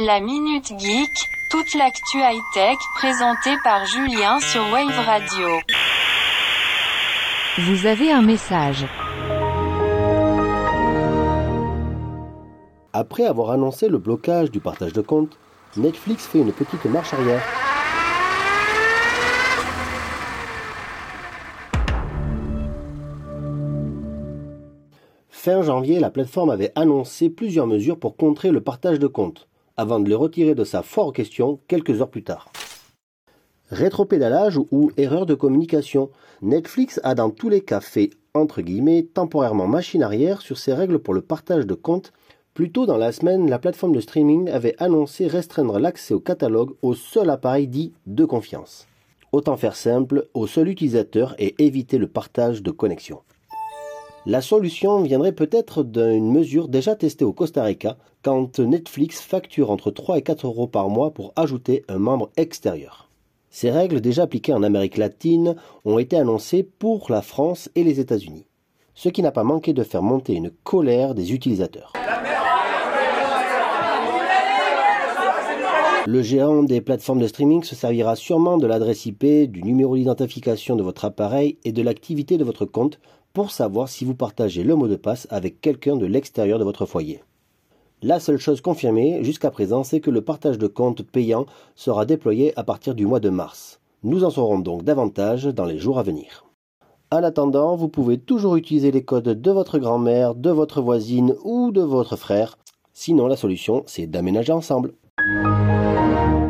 La Minute Geek, toute l'actu high-tech présentée par Julien sur Wave Radio. Vous avez un message. Après avoir annoncé le blocage du partage de comptes, Netflix fait une petite marche arrière. Fin janvier, la plateforme avait annoncé plusieurs mesures pour contrer le partage de comptes, avant de les retirer de sa foire question quelques heures plus tard. Rétropédalage ou erreur de communication, Netflix a dans tous les cas fait, entre guillemets, temporairement machine arrière sur ses règles pour le partage de comptes. Plus tôt dans la semaine, la plateforme de streaming avait annoncé restreindre l'accès au catalogue au seul appareil dit de confiance. Autant faire simple, au seul utilisateur et éviter le partage de connexion. La solution viendrait peut-être d'une mesure déjà testée au Costa Rica, quand Netflix facture entre 3 et 4 euros par mois pour ajouter un membre extérieur. Ces règles déjà appliquées en Amérique latine ont été annoncées pour la France et les États-Unis, ce qui n'a pas manqué de faire monter une colère des utilisateurs. Le géant des plateformes de streaming se servira sûrement de l'adresse IP, du numéro d'identification de votre appareil et de l'activité de votre compte pour savoir si vous partagez le mot de passe avec quelqu'un de l'extérieur de votre foyer. La seule chose confirmée jusqu'à présent, c'est que le partage de comptes payant sera déployé à partir du mois de mars. Nous en saurons donc davantage dans les jours à venir. En attendant, vous pouvez toujours utiliser les codes de votre grand-mère, de votre voisine ou de votre frère. Sinon, la solution, c'est d'aménager ensemble. Música